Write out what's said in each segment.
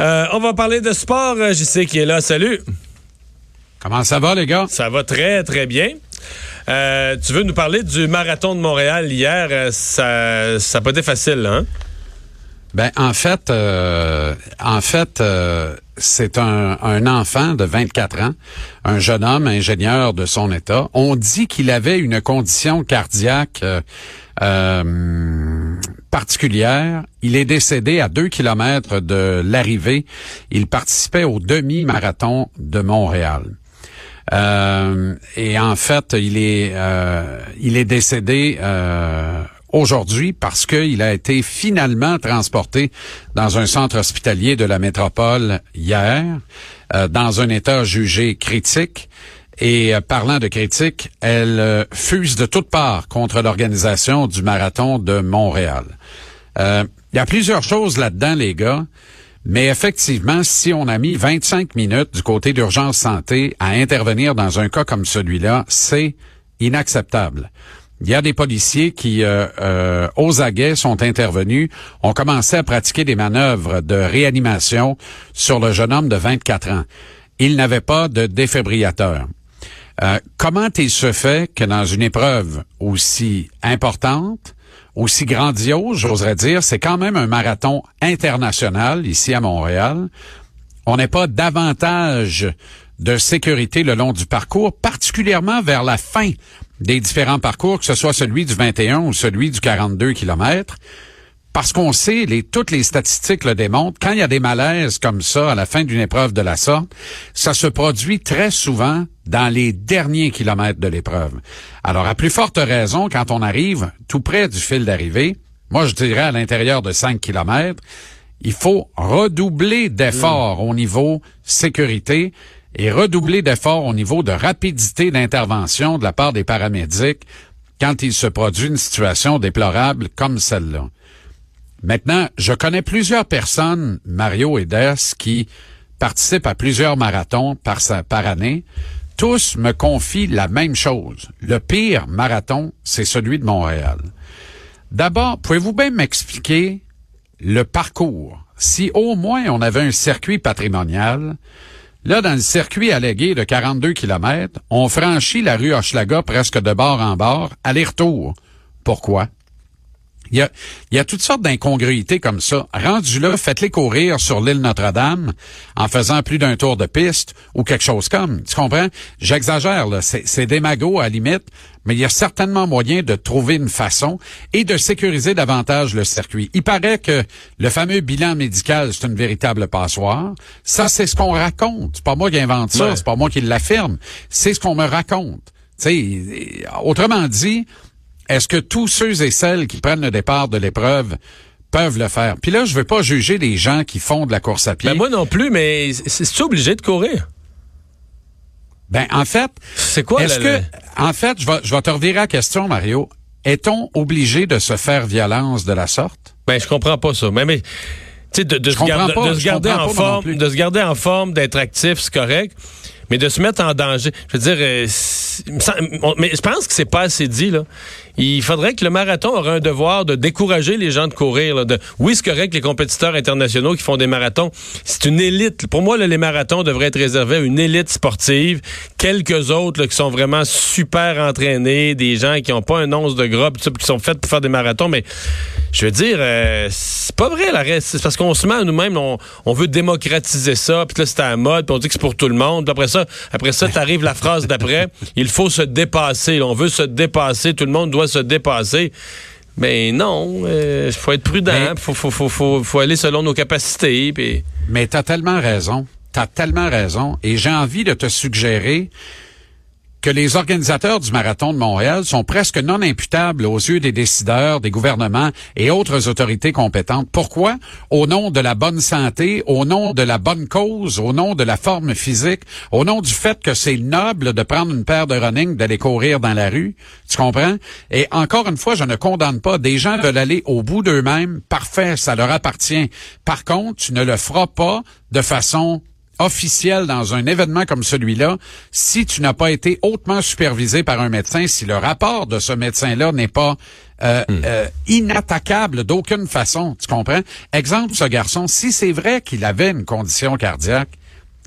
Euh, on va parler de sport. Euh, Je sais qui est là. Salut. Comment ça va, les gars? Ça va très, très bien. Euh, tu veux nous parler du marathon de Montréal hier? Ça n'a pas été facile, hein? Ben, en fait, euh, en fait, euh, c'est un, un enfant de 24 ans, un jeune homme ingénieur de son état. On dit qu'il avait une condition cardiaque euh, particulière. Il est décédé à deux kilomètres de l'arrivée. Il participait au demi-marathon de Montréal. Euh, et en fait, il est, euh, il est décédé euh, aujourd'hui parce qu'il a été finalement transporté dans un centre hospitalier de la métropole hier, dans un état jugé critique. Et euh, parlant de critique, elle euh, fuse de toutes parts contre l'organisation du marathon de Montréal. Euh, Il y a plusieurs choses là-dedans, les gars. Mais effectivement, si on a mis 25 minutes du côté d'urgence santé à intervenir dans un cas comme celui-là, c'est inacceptable. Il y a des policiers qui, euh, euh, aux aguets, sont intervenus, ont commencé à pratiquer des manœuvres de réanimation sur le jeune homme de 24 ans. Il n'avait pas de défibrillateur. Euh, comment il se fait que dans une épreuve aussi importante, aussi grandiose, j'oserais dire, c'est quand même un marathon international ici à Montréal, on n'ait pas davantage de sécurité le long du parcours, particulièrement vers la fin des différents parcours, que ce soit celui du 21 ou celui du 42 kilomètres. Parce qu'on sait, les, toutes les statistiques le démontrent, quand il y a des malaises comme ça à la fin d'une épreuve de la sorte, ça se produit très souvent dans les derniers kilomètres de l'épreuve. Alors, à plus forte raison, quand on arrive tout près du fil d'arrivée, moi je dirais à l'intérieur de 5 kilomètres, il faut redoubler d'efforts au niveau sécurité et redoubler d'efforts au niveau de rapidité d'intervention de la part des paramédics quand il se produit une situation déplorable comme celle-là. Maintenant, je connais plusieurs personnes, Mario et Des, qui participent à plusieurs marathons par, par année. Tous me confient la même chose. Le pire marathon, c'est celui de Montréal. D'abord, pouvez-vous bien m'expliquer le parcours? Si au moins on avait un circuit patrimonial, là, dans le circuit allégué de 42 km, on franchit la rue Hochelaga presque de bord en bord, aller-retour. Pourquoi? Il y, a, il y a toutes sortes d'incongruités comme ça. Rendu là, faites-les courir sur l'île Notre-Dame en faisant plus d'un tour de piste ou quelque chose comme. Tu comprends? J'exagère, là. C'est, c'est démago à la limite, mais il y a certainement moyen de trouver une façon et de sécuriser davantage le circuit. Il paraît que le fameux bilan médical, c'est une véritable passoire. Ça, c'est ce qu'on raconte. C'est pas moi qui invente ça, Ouais. c'est pas moi qui l'affirme. C'est ce qu'on me raconte. Autrement dit, est-ce que tous ceux et celles qui prennent le départ de l'épreuve peuvent le faire? Puis là, je veux pas juger les gens qui font de la course à pied. Ben moi non plus, mais c'est obligé de courir? Ben, en fait, C'est quoi est-ce en fait, je vais, je vais te revirer la question, Mario. Est-on obligé de se faire violence de la sorte? Ben, je comprends pas ça. Mais, mais tu sais, de, de se garder, pas, de se je garder comprends en forme, plus. de se garder en forme, d'être actif, c'est correct. Mais de se mettre en danger, je veux dire, euh, mais je pense que c'est pas assez dit là. Il faudrait que le marathon aurait un devoir de décourager les gens de courir. de, oui, c'est les compétiteurs internationaux qui font des marathons. C'est une élite. Pour moi, les marathons devraient être réservés à une élite sportive. Quelques autres qui sont vraiment super entraînés, des gens qui n'ont pas un once de gras, pis qui sont faits pour faire des marathons. Mais je veux dire, euh, c'est pas vrai la. C'est parce qu'on se met à nous-mêmes, on, veut démocratiser ça, puis là c'est à mode, puis on dit que c'est pour tout le monde. Après ça, après ça, t'arrives la phrase d'après, il faut se dépasser. on veut se dépasser, tout le monde doit se dépasser. Mais non, il faut être prudent, il faut, faut, faut, faut, faut aller selon nos capacités. Puis... Mais t'as tellement raison. T'as tellement raison. Et j'ai envie de te suggérer que les organisateurs du marathon de Montréal sont presque non imputables aux yeux des décideurs, des gouvernements et autres autorités compétentes. Pourquoi? Au nom de la bonne santé, au nom de la bonne cause, au nom de la forme physique, au nom du fait que c'est noble de prendre une paire de running, d'aller courir dans la rue. Tu comprends? Et encore une fois, je ne condamne pas. Des gens veulent aller au bout d'eux-mêmes. Parfait, ça leur appartient. Par contre, tu ne le feras pas de façon officiel dans un événement comme celui-là, si tu n'as pas été hautement supervisé par un médecin, si le rapport de ce médecin-là n'est pas euh, hmm. euh, inattaquable d'aucune façon, tu comprends? Exemple, ce garçon, si c'est vrai qu'il avait une condition cardiaque,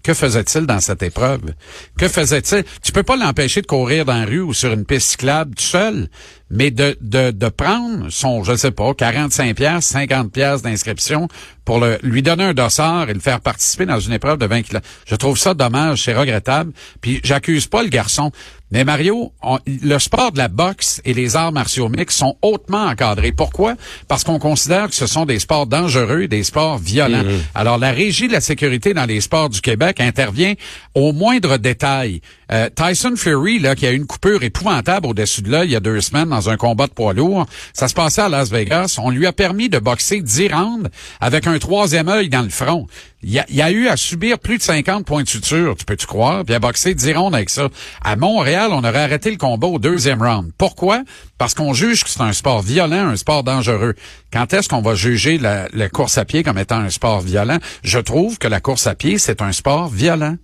que faisait-il dans cette épreuve? Que faisait-il? Tu peux pas l'empêcher de courir dans la rue ou sur une piste cyclable tout seul, mais de, de, de prendre son, je sais pas, 45 pièces, 50 pièces d'inscription pour le, lui donner un dossard et le faire participer dans une épreuve de 20 km. Je trouve ça dommage, c'est regrettable. Puis j'accuse pas le garçon. Mais Mario, le sport de la boxe et les arts martiaux mixtes sont hautement encadrés. Pourquoi? Parce qu'on considère que ce sont des sports dangereux des sports violents. Mhm. Alors, la Régie de la sécurité dans les sports du Québec intervient au moindre détail. Euh, Tyson Fury, là, qui a eu une coupure épouvantable au-dessus de là il y a deux semaines dans un combat de poids lourd, ça se passait à Las Vegas. On lui a permis de boxer 10 rounds avec un troisième œil dans le front. Il y, a, a, eu à subir plus de 50 points de suture, tu peux-tu croire, puis à boxer 10 rounds avec ça. À Montréal, on aurait arrêté le combat au deuxième round. Pourquoi? Parce qu'on juge que c'est un sport violent, un sport dangereux. Quand est-ce qu'on va juger la, la course à pied comme étant un sport violent? Je trouve que la course à pied, c'est un sport violent.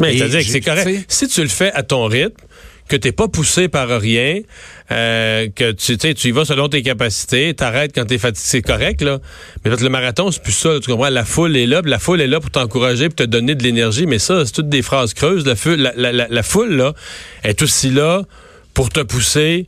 Mais cest à que c'est correct. Si tu le fais à ton rythme, que t'es pas poussé par rien, euh, que tu tu y vas selon tes capacités, t'arrêtes quand t'es fatigué, c'est correct là. Mais le marathon c'est plus ça, tu comprends? La foule est là, la foule est là pour t'encourager, pour te donner de l'énergie, mais ça c'est toutes des phrases creuses. La, la, foule là est aussi là pour te pousser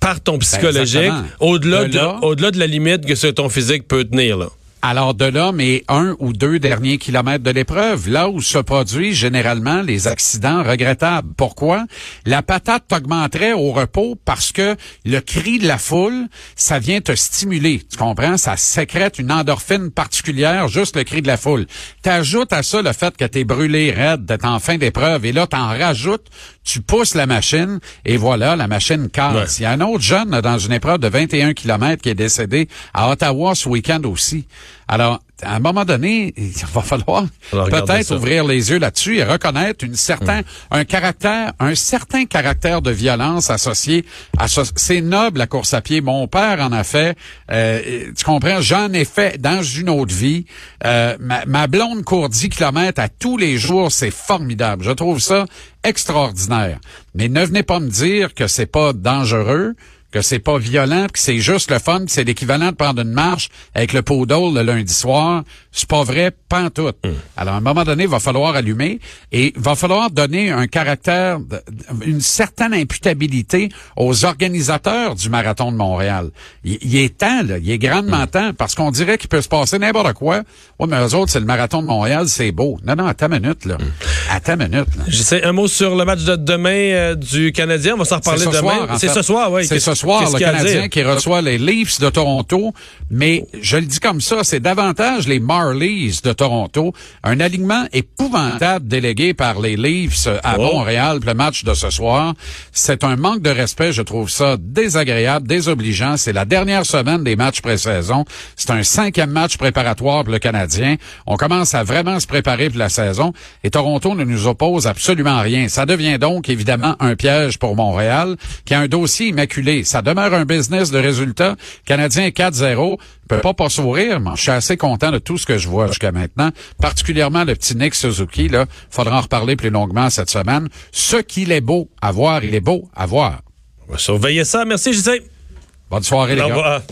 par ton ben, psychologique, au-delà au-delà de la limite que ton physique peut tenir là. Alors de là, mais un ou deux derniers kilomètres de l'épreuve, là où se produisent généralement les accidents regrettables. Pourquoi? La patate t'augmenterait au repos parce que le cri de la foule, ça vient te stimuler. Tu comprends? Ça sécrète une endorphine particulière, juste le cri de la foule. T'ajoutes à ça le fait que t'es brûlé raide, d'être en fin d'épreuve, et là, t'en rajoutes, tu pousses la machine, et voilà, la machine casse. Il y a un autre jeune dans une épreuve de 21 kilomètres qui est décédé à Ottawa ce week-end aussi. Alors, à un moment donné, il va falloir peut-être ouvrir les yeux là-dessus et reconnaître une certain, hmm. un caractère, un certain caractère de violence associé à ce, c'est noble la course à pied. Mon père en a fait. Euh, tu comprends? J'en ai fait dans une autre vie. Euh, ma, ma blonde court 10 kilomètres à tous les jours. C'est formidable. Je trouve ça extraordinaire. Mais ne venez pas me dire que c'est pas dangereux que c'est pas violent, que c'est juste le fun, que c'est l'équivalent de prendre une marche avec le podol le lundi soir. C'est pas vrai, pantoute. tout. Hmm. Alors, à un moment donné, il va falloir allumer et il va falloir donner un caractère, une certaine imputabilité aux organisateurs du Marathon de Montréal. Il, est temps, là, il est grandement hmm. temps, parce qu'on dirait qu'il peut se passer n'importe quoi. Ouais, mais eux autres, c'est le Marathon de Montréal, c'est beau. Non, non, à ta minute, là. À ta minute, là. J'essaie un mot sur le match de demain euh, du Canadien. On va s'en reparler demain. C'est ce soir, oui. C'est ce soir, le Canadien qui reçoit les Leafs de Toronto. Mais je le dis comme ça, c'est davantage les Marlies de Toronto. Un alignement épouvantable délégué par les Leafs à oh. Montréal pour le match de ce soir. C'est un manque de respect. Je trouve ça désagréable, désobligeant. C'est la dernière semaine des matchs pré-saison. C'est un cinquième match préparatoire pour le Canadien. On commence à vraiment se préparer pour la saison et Toronto ne nous oppose absolument rien. Ça devient donc évidemment un piège pour Montréal qui a un dossier immaculé. Ça demeure un business de résultats. Canadien 4-0 peut pas pas sourire, mais je suis assez content de tout ce que je vois jusqu'à maintenant, particulièrement le petit Nick Suzuki, là. Faudra en reparler plus longuement cette semaine. Ce qu'il est beau à voir, il est beau à voir. On va surveiller ça. Merci, Gisèle. Bonne soirée, les gars.